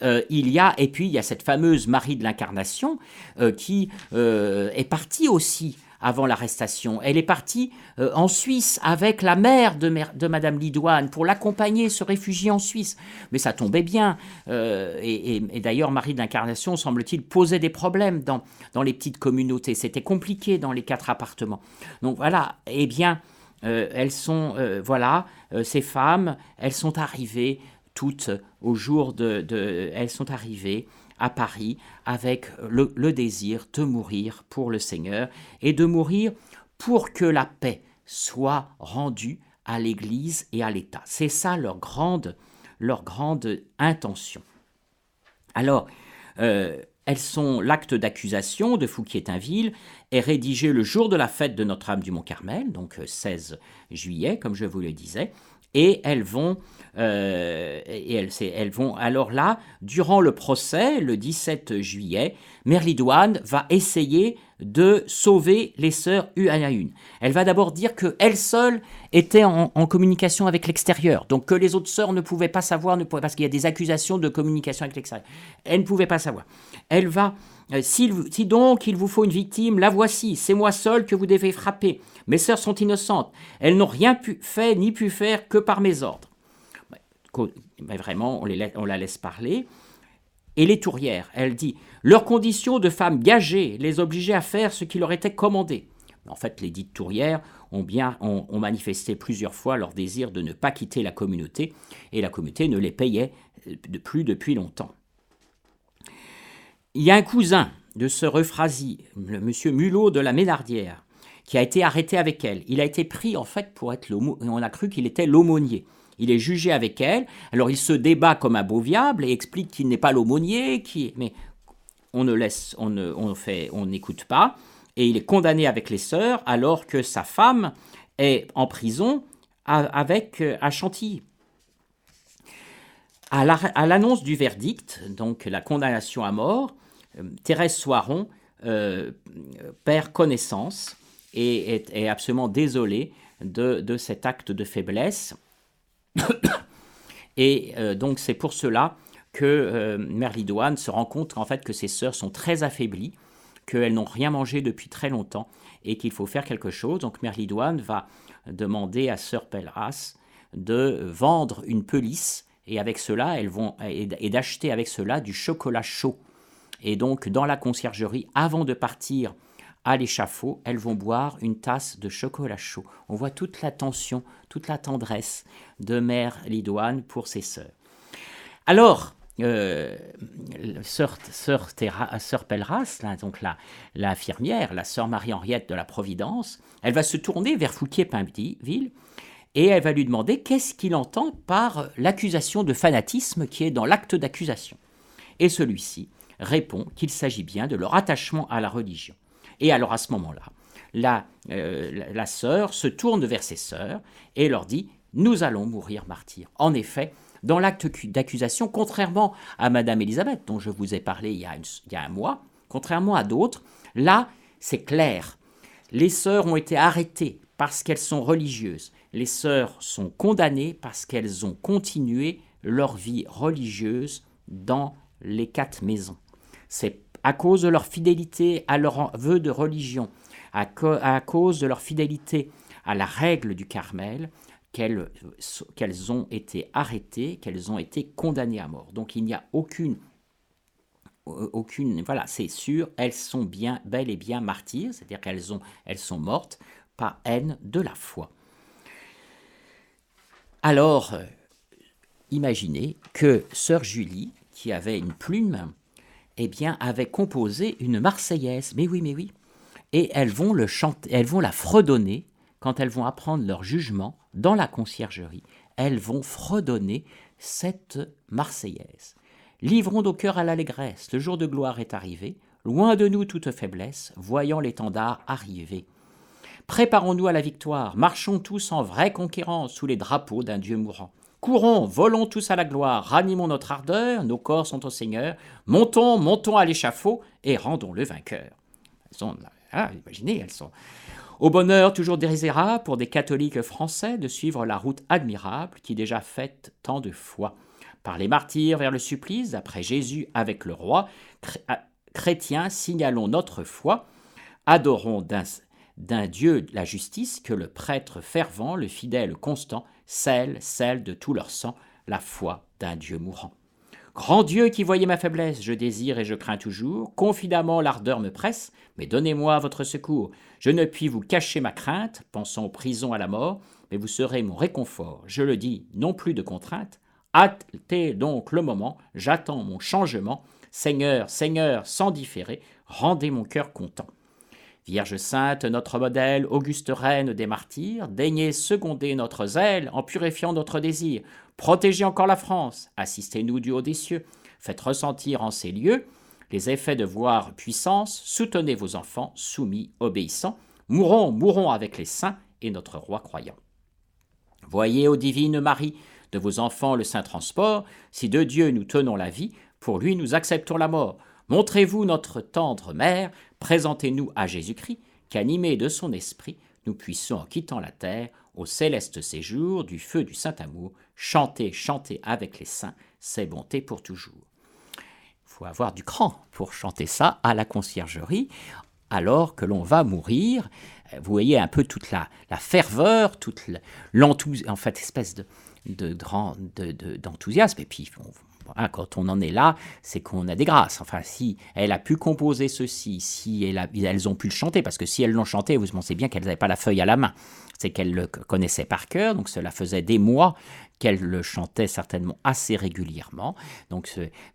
Euh, il y a, et puis il y a cette fameuse Marie de l'Incarnation euh, qui euh, est partie aussi avant l'arrestation. Elle est partie en Suisse avec la mère de, de Madame Lidoine pour l'accompagner, se réfugier en Suisse. Mais ça tombait bien. et, d'ailleurs, Marie de l'Incarnation, semble-t-il, posait des problèmes dans, dans les petites communautés. C'était compliqué dans les quatre appartements. Donc voilà, eh bien, elles sont, voilà, ces femmes, elles sont arrivées toutes au jour de, Elles sont arrivées à Paris avec le, désir de mourir pour le Seigneur et de mourir pour que la paix soit rendue à l'Église et à l'État. C'est ça leur grande, intention. Alors, euh, elles sont l'acte d'accusation de Fouquier-Tinville est rédigé le jour de la fête de Notre-Dame du Mont-Carmel, donc 16 juillet, comme je vous le disais, et elles vont euh, et elles, elles, vont alors là, durant le procès, le 17 juillet, Merlidoine va essayer de sauver les sœurs une à une. Elle va d'abord dire qu'elle seule était en, communication avec l'extérieur, donc que les autres sœurs ne pouvaient pas savoir, ne parce qu'il y a des accusations de communication avec l'extérieur. Elle ne pouvait pas savoir. Elle va, si, si donc il vous faut une victime, la voici, c'est moi seule que vous devez frapper. Mes sœurs sont innocentes, elles n'ont rien fait ni pu faire que par mes ordres mais vraiment, on, la laisse parler. Et les tourières, elle dit Leurs conditions de femmes gagées les obligeaient à faire ce qui leur était commandé. En fait, les dites tourières ont, bien, ont, manifesté plusieurs fois leur désir de ne pas quitter la communauté, et la communauté ne les payait euh, plus depuis longtemps. Il y a un cousin de ce Euphrasie, le monsieur Mulot de la Ménardière, qui a été arrêté avec elle. Il a été pris en fait pour être l'aumônier. On a cru qu'il était l'aumônier. Il est jugé avec elle. Alors il se débat comme un beau viable et explique qu'il n'est pas l'aumônier, qui mais on ne laisse, on ne, on fait, on n'écoute pas. Et il est condamné avec les sœurs alors que sa femme est en prison avec euh, à Chantilly. À l'annonce du verdict, donc la condamnation à mort, euh, Thérèse Soiron euh, perd connaissance et est, absolument désolée de, cet acte de faiblesse et euh, donc c'est pour cela que euh, Merlidoine se rend compte en fait que ses sœurs sont très affaiblies, qu'elles n'ont rien mangé depuis très longtemps et qu'il faut faire quelque chose. Donc Merlidoine va demander à sœur Pelleras de vendre une pelisse et avec cela, elles vont et d'acheter avec cela du chocolat chaud. Et donc, dans la conciergerie, avant de partir à l'échafaud, elles vont boire une tasse de chocolat chaud. On voit toute l'attention, toute la tendresse de Mère Lidoine pour ses sœurs. Alors, euh, sœur, sœur, sœur Pelleras, donc la, l'infirmière, la sœur Marie-Henriette de la Providence, elle va se tourner vers Fouquier-Pinville et elle va lui demander qu'est-ce qu'il entend par l'accusation de fanatisme qui est dans l'acte d'accusation. Et celui-ci répond qu'il s'agit bien de leur attachement à la religion. Et alors à ce moment-là, la, euh, sœur se tourne vers ses sœurs et leur dit Nous allons mourir martyrs. En effet, dans l'acte d'accusation, contrairement à Madame Elisabeth, dont je vous ai parlé il a, il y a un mois, contrairement à d'autres, là, c'est clair. Les sœurs ont été arrêtées parce qu'elles sont religieuses. Les sœurs sont condamnées parce qu'elles ont continué leur vie religieuse dans les quatre maisons. C'est à cause de leur fidélité à leur vœu de religion, à, cause de leur fidélité à la règle du Carmel, qu'elles ont été arrêtées, qu'elles ont été condamnées à mort. Donc il n'y a aucune aucune, voilà, c'est sûr, elles sont bien, bel et bien martyrs, c'est-à-dire qu'elles elles sont mortes par haine de la foi. Alors, euh, imaginez que sœur Julie, qui avait une plume, eh avait composé une Marseillaise. Mais oui, mais oui. Et elles vont le chanter, elles vont la fredonner quand elles vont apprendre leur jugement dans la conciergerie. Elles vont fredonner cette Marseillaise. Livrons nos cœurs à l'allégresse, le jour de gloire est arrivé, loin de nous toute faiblesse, voyant l'étendard arriver. Préparons-nous à la victoire, marchons tous en vrai conquérant sous les drapeaux d'un Dieu mourant. Courons, volons tous à la gloire, ranimons notre ardeur, nos corps sont au Seigneur, montons, montons à l'échafaud et rendons-le vainqueur. Elles sont, ah, imaginez, elles sont au bonheur toujours dérisérable pour des catholiques français de suivre la route admirable qui déjà faite tant de fois. Par les martyrs vers le supplice, après Jésus avec le roi, ah, chrétiens, signalons notre foi, adorons d'un Dieu la justice que le prêtre fervent, le fidèle constant, celle, celle de tout leur sang, la foi d'un Dieu mourant. Grand Dieu qui voyez ma faiblesse, je désire et je crains toujours, confidemment l'ardeur me presse, mais donnez-moi votre secours. Je ne puis vous cacher ma crainte, pensant aux prisons à la mort, mais vous serez mon réconfort. Je le dis, non plus de contrainte. Hâtez donc le moment, j'attends mon changement. Seigneur, Seigneur, sans différer, rendez mon cœur content. Vierge sainte, notre modèle, auguste reine des martyrs, daignez seconder notre zèle en purifiant notre désir. Protégez encore la France, assistez-nous du haut des cieux, faites ressentir en ces lieux les effets de voir puissance, soutenez vos enfants, soumis, obéissants. Mourons, mourons avec les saints et notre roi croyant. Voyez, ô divine Marie, de vos enfants le saint transport, si de Dieu nous tenons la vie, pour lui nous acceptons la mort. Montrez-vous notre tendre mère, présentez-nous à Jésus-Christ, qu'animé de son esprit, nous puissions, en quittant la terre, au céleste séjour du feu du saint amour, chanter, chanter avec les saints ses bontés pour toujours. Il faut avoir du cran pour chanter ça à la conciergerie, alors que l'on va mourir. Vous voyez un peu toute la, ferveur, toute l'enthousiasme, en fait, espèce de, d'enthousiasme. et puis, quand on en est là, c'est qu'on a des grâces. Enfin, si elle a pu composer ceci, si elles ont pu le chanter, parce que si elles l'ont chanté, vous pensez bien qu'elles n'avaient pas la feuille à la main. C'est qu'elles le connaissaient par cœur, donc cela faisait des mois qu'elles le chantaient certainement assez régulièrement. Donc,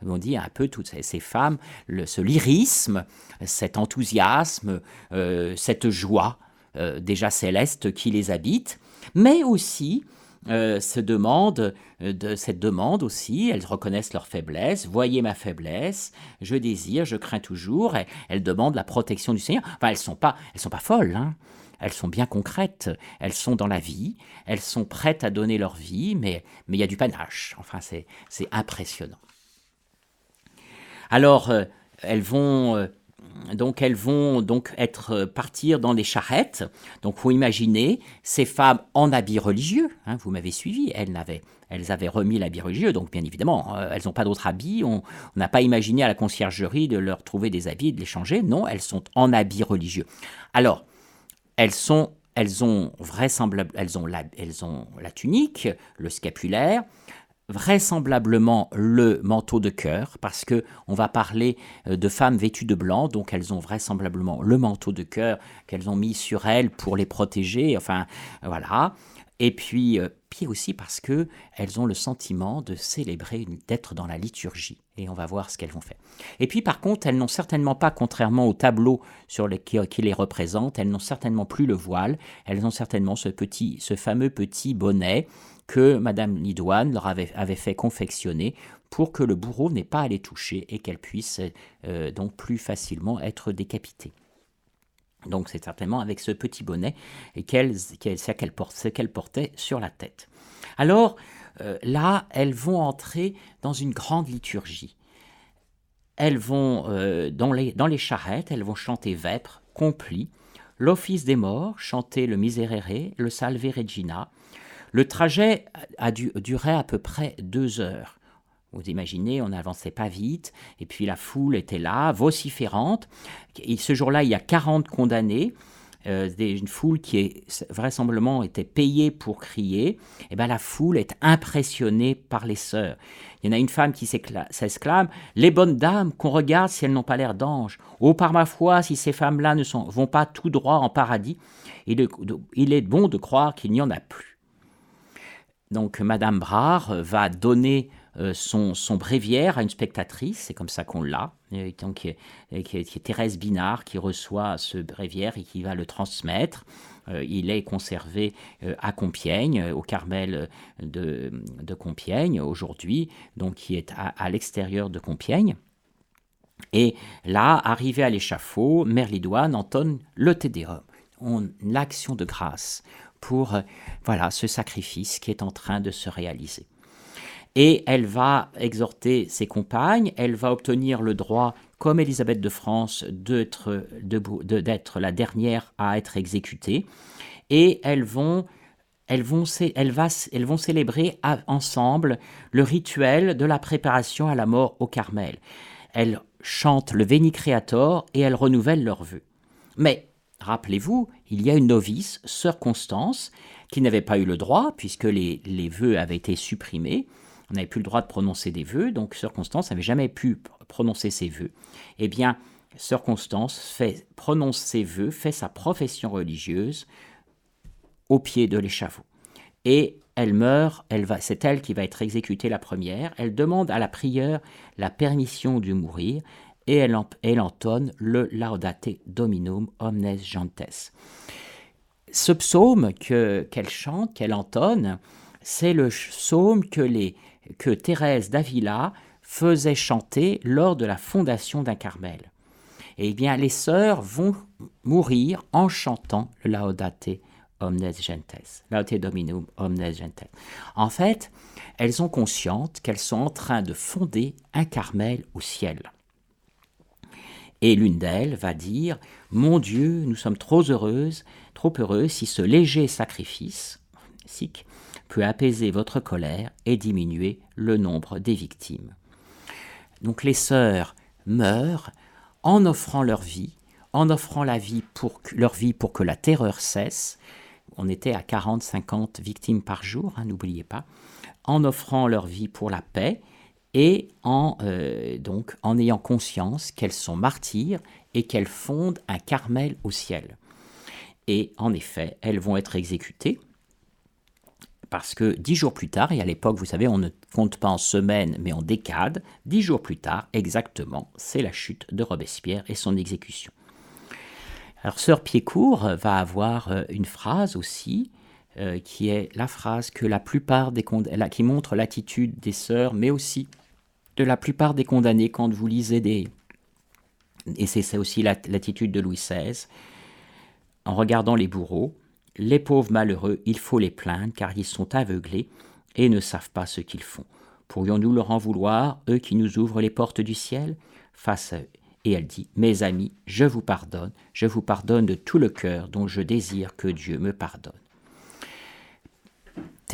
on dit un peu toutes ces, femmes, ce lyrisme, cet enthousiasme, euh, cette joie euh, déjà céleste qui les habite, mais aussi euh, se demandent, euh, de cette demande aussi, elles reconnaissent leur faiblesse, voyez ma faiblesse, je désire, je crains toujours, elles, demandent la protection du Seigneur. Enfin, elles sont pas, elles sont pas folles, hein. elles sont bien concrètes, elles sont dans la vie, elles sont prêtes à donner leur vie, mais il y a du panache. Enfin, c'est impressionnant. Alors, euh, elles vont donc elles vont donc être euh, partir dans les charrettes. Donc faut imaginer ces femmes en habits religieux. Hein, vous m'avez suivi. Elles n'avaient elles avaient remis l'habit religieux, donc bien évidemment, euh, elles n'ont pas d'autres habits. On n'a pas imaginé à la conciergerie de leur trouver des habits de les changer. Non, elles sont en habits religieux. Alors, elles sont, elles ont vraisemblable, elles ont la, elles ont la tunique, le scapulaire, vraisemblablement le manteau de cœur, parce que on va parler euh, de femmes vêtues de blanc, donc elles ont vraisemblablement le manteau de cœur qu'elles ont mis sur elles pour les protéger. Enfin, voilà. Et puis, euh, puis aussi parce que elles ont le sentiment de célébrer, d'être dans la liturgie. Et on va voir ce qu'elles vont faire. Et puis, par contre, elles n'ont certainement pas, contrairement au tableau sur les, qui, qui, les représente, elles n'ont certainement plus le voile. Elles ont certainement ce petit, ce fameux petit bonnet que Madame Lidoine leur avait, fait confectionner pour que le bourreau n'ait pas à les toucher et qu'elles puissent euh, donc plus facilement être décapitées. Donc c'est certainement avec ce petit bonnet qu'elle qu'elle porte, qu'elle portait sur la tête. Alors euh, là, elles vont entrer dans une grande liturgie. Elles vont euh, dans, les, dans les charrettes, elles vont chanter Vêpres, Compli, l'Office des morts, chanter le Miserere, le Salve Regina, le trajet a duré à peu près deux heures. Vous imaginez, on n'avançait pas vite, et puis la foule était là, vociférante. Et ce jour-là, il y a 40 condamnés, euh, une foule qui est vraisemblablement était payée pour crier. Et eh ben la foule est impressionnée par les sœurs. Il y en a une femme qui s'exclame Les bonnes dames, qu'on regarde si elles n'ont pas l'air d'anges. Oh, par ma foi, si ces femmes-là ne vont pas tout droit en paradis, il est bon de croire qu'il n'y en a plus. Donc Madame Brard euh, va donner euh, son, bréviaire à une spectatrice, c'est comme ça qu'on l'a, donc, Thérèse Binard qui reçoit ce bréviaire et qui va le transmettre. Euh, il est conservé à Compiègne, au Carmel de, Compiègne aujourd'hui, donc qui est à, l'extérieur de Compiègne. Et là, arrivé à l'échafaud, Merlidoine entonne le Tédéum, l'action de grâce pour euh, voilà ce sacrifice qui est en train de se réaliser. Et elle va exhorter ses compagnes, elle va obtenir le droit, comme Élisabeth de France, d'être la dernière à être exécutée. Et elles vont, elles vont, elles elles vont célébrer ensemble le rituel de la préparation à la mort au Carmel. Elles chantent le Veni Creator et elles renouvellent leurs vœux. Mais Rappelez-vous, il y a une novice, sœur Constance, qui n'avait pas eu le droit, puisque les, vœux avaient été supprimés. On n'avait plus le droit de prononcer des vœux, donc sœur Constance n'avait jamais pu prononcer ses vœux. Eh bien, sœur Constance prononce ses vœux, fait sa profession religieuse au pied de l'échafaud. Et elle meurt, elle va, c'est elle qui va être exécutée la première. Elle demande à la prieure la permission de mourir et elle, entonne le Laudate Dominum Omnes Gentes. Ce psaume qu'elle chante, qu'elle entonne, c'est le psaume que, les, que Thérèse d'Avila faisait chanter lors de la fondation d'un Carmel. Eh bien, les sœurs vont mourir en chantant le Laudate Omnes Gentes, Laudate Dominum Omnes Gentes. En fait, elles ont conscience qu'elles sont en train de fonder un Carmel au ciel. Et l'une d'elles va dire Mon Dieu, nous sommes trop heureuses, trop heureuses si ce léger sacrifice peut apaiser votre colère et diminuer le nombre des victimes. Donc les sœurs meurent en offrant leur vie, en offrant leur vie pour que la terreur cesse. On était à 40-50 victimes par jour, hein, n'oubliez pas, en offrant leur vie pour la paix et en, euh, donc, en ayant conscience qu'elles sont martyrs et qu'elles fondent un Carmel au ciel. Et en effet, elles vont être exécutées parce que dix jours plus tard, et à l'époque, vous savez, on ne compte pas en semaines, mais en décades, dix jours plus tard, exactement, c'est la chute de Robespierre et son exécution. Alors, Sœur Piécourt va avoir euh, une phrase aussi euh, qui est la phrase que la plupart des qui montre l'attitude des sœurs, mais aussi de la plupart des condamnés quand vous lisez des... Et c'est aussi l'attitude de Louis XVI, en regardant les bourreaux, les pauvres malheureux, il faut les plaindre car ils sont aveuglés et ne savent pas ce qu'ils font. Pourrions-nous leur en vouloir, eux qui nous ouvrent les portes du ciel? Face à eux. Et elle dit, Mes amis, je vous pardonne, je vous pardonne de tout le cœur dont je désire que Dieu me pardonne.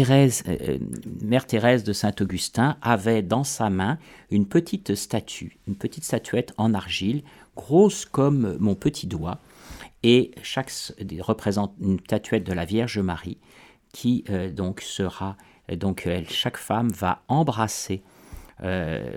Euh, euh, Mère Thérèse de Saint-Augustin avait dans sa main une petite statue, une petite statuette en argile, grosse comme mon petit doigt, et chaque représente une statuette de la Vierge Marie qui euh, donc sera donc chaque femme va embrasser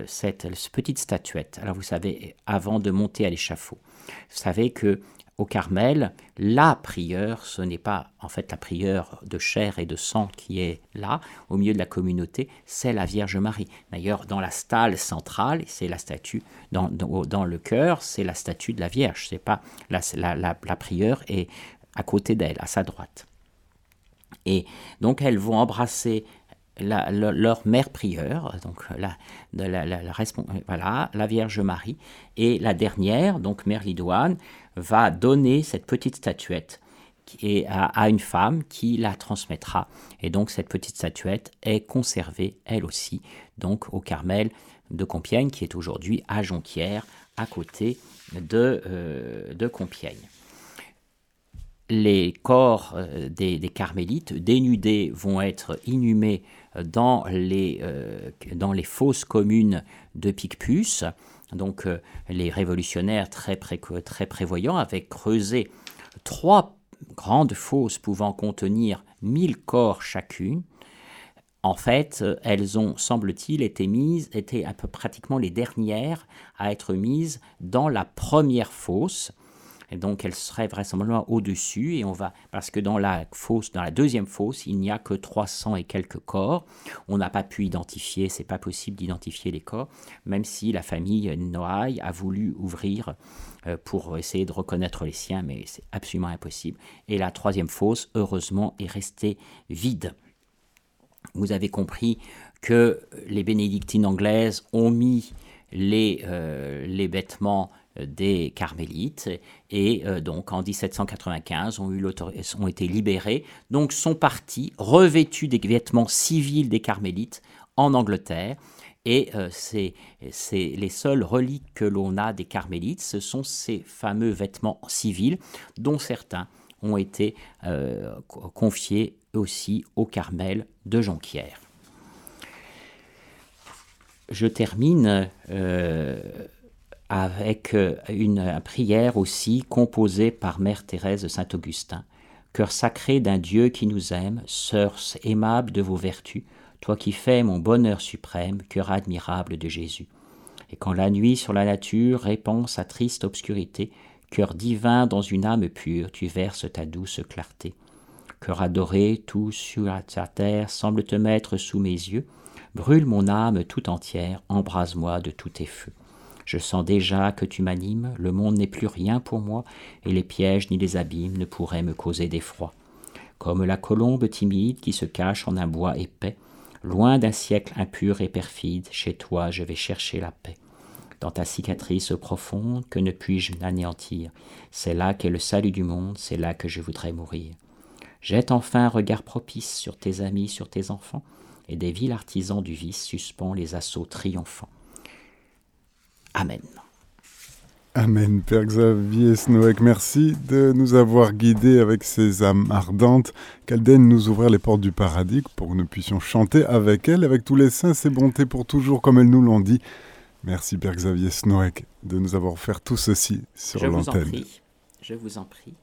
cette, petite statuette. Alors vous savez, avant de monter à l'échafaud, vous savez que au Carmel, la prieure, ce n'est pas en fait la prieure de chair et de sang qui est là, au milieu de la communauté, c'est la Vierge Marie. D'ailleurs, dans la stalle centrale, c'est la statue, dans, le cœur, c'est la statue de la Vierge. C'est pas la, la, la, prieure est à côté d'elle, à sa droite. Et donc elles vont embrasser leur mère prieure, donc la, la, la, voilà, la Vierge Marie, et la dernière, donc Mère Lidoine, va donner cette petite statuette à, une femme qui la transmettra. Et donc cette petite statuette est conservée, elle aussi, donc au Carmel de Compiègne, qui est aujourd'hui à Jonquière, à côté de, euh, de Compiègne. Les corps euh, des, carmélites dénudés vont être inhumés dans les, euh, dans les fosses communes de Picpus, donc euh, les révolutionnaires très, très prévoyants avaient creusé trois grandes fosses pouvant contenir 1000 corps chacune. En fait, elles ont, semble-t-il, été mises, étaient un peu pratiquement les dernières à être mises dans la première fosse, et donc elle serait vraisemblablement au-dessus, et on va, parce que dans la fosse, dans la deuxième fosse, il n'y a que 300 et quelques corps. On n'a pas pu identifier, c'est pas possible d'identifier les corps, même si la famille Noailles a voulu ouvrir euh, pour essayer de reconnaître les siens, mais c'est absolument impossible. Et la troisième fosse, heureusement, est restée vide. Vous avez compris que les bénédictines anglaises ont mis les, euh, les vêtements des carmélites et euh, donc en 1795 ont, eu ont été libérés, donc sont partis revêtus des vêtements civils des carmélites en Angleterre. Et euh, c'est les seules reliques que l'on a des carmélites, ce sont ces fameux vêtements civils dont certains ont été euh, confiés aussi au Carmel de Jonquière. Je termine avec euh, une prière aussi composée par Mère Thérèse de Saint-Augustin. Cœur sacré d'un Dieu qui nous aime, sœur aimable de vos vertus, toi qui fais mon bonheur suprême, cœur admirable de Jésus. Et quand la nuit sur la nature répand sa triste obscurité, cœur divin dans une âme pure, tu verses ta douce clarté. Cœur adoré, tout sur ta terre semble te mettre sous mes yeux, brûle mon âme tout entière, embrase-moi de tous tes feux. Je sens déjà que tu m'animes, le monde n'est plus rien pour moi, et les pièges ni les abîmes ne pourraient me causer d'effroi. Comme la colombe timide qui se cache en un bois épais, loin d'un siècle impur et perfide, chez toi je vais chercher la paix. Dans ta cicatrice profonde, que ne puis-je anéantir C'est là qu'est le salut du monde, c'est là que je voudrais mourir. Jette enfin un regard propice sur tes amis, sur tes enfants, et des vils artisans du vice suspend les assauts triomphants. Amen. Amen, Père Xavier Snoek, merci de nous avoir guidés avec ces âmes ardentes, qu'elle daigne nous ouvrir les portes du paradis pour que nous puissions chanter avec elle, avec tous les saints, ses bontés pour toujours, comme elles nous l'ont dit. Merci, Père Xavier Snoek, de nous avoir offert tout ceci sur l'antenne. Je vous en prie.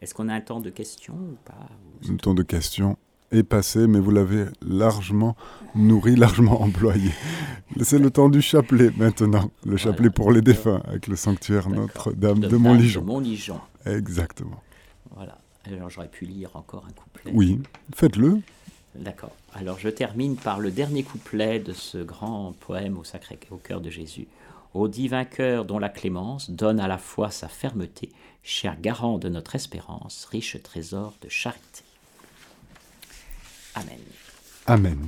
Est-ce qu'on a un temps de questions ou pas Un temps de questions est passé, mais vous l'avez largement nourri, largement employé. C'est le temps du chapelet maintenant, le chapelet pour les défunts, avec le sanctuaire Notre-Dame de, Montligeon. Montligeon. Exactement. Voilà. Alors j'aurais pu lire encore un couplet. Oui, faites-le. D'accord. Alors je termine par le dernier couplet de ce grand poème au sacré au cœur de Jésus. Au divin cœur dont la clémence donne à la fois sa fermeté, cher garant de notre espérance, riche trésor de charité. Amen. Amen.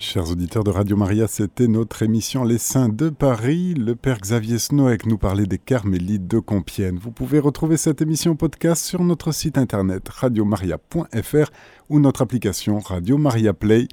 Chers auditeurs de Radio Maria, c'était notre émission Les Saints de Paris. Le Père Xavier Snoek nous parlait des Carmélites de Compiègne. Vous pouvez retrouver cette émission podcast sur notre site internet radiomaria.fr ou notre application Radio Maria Play.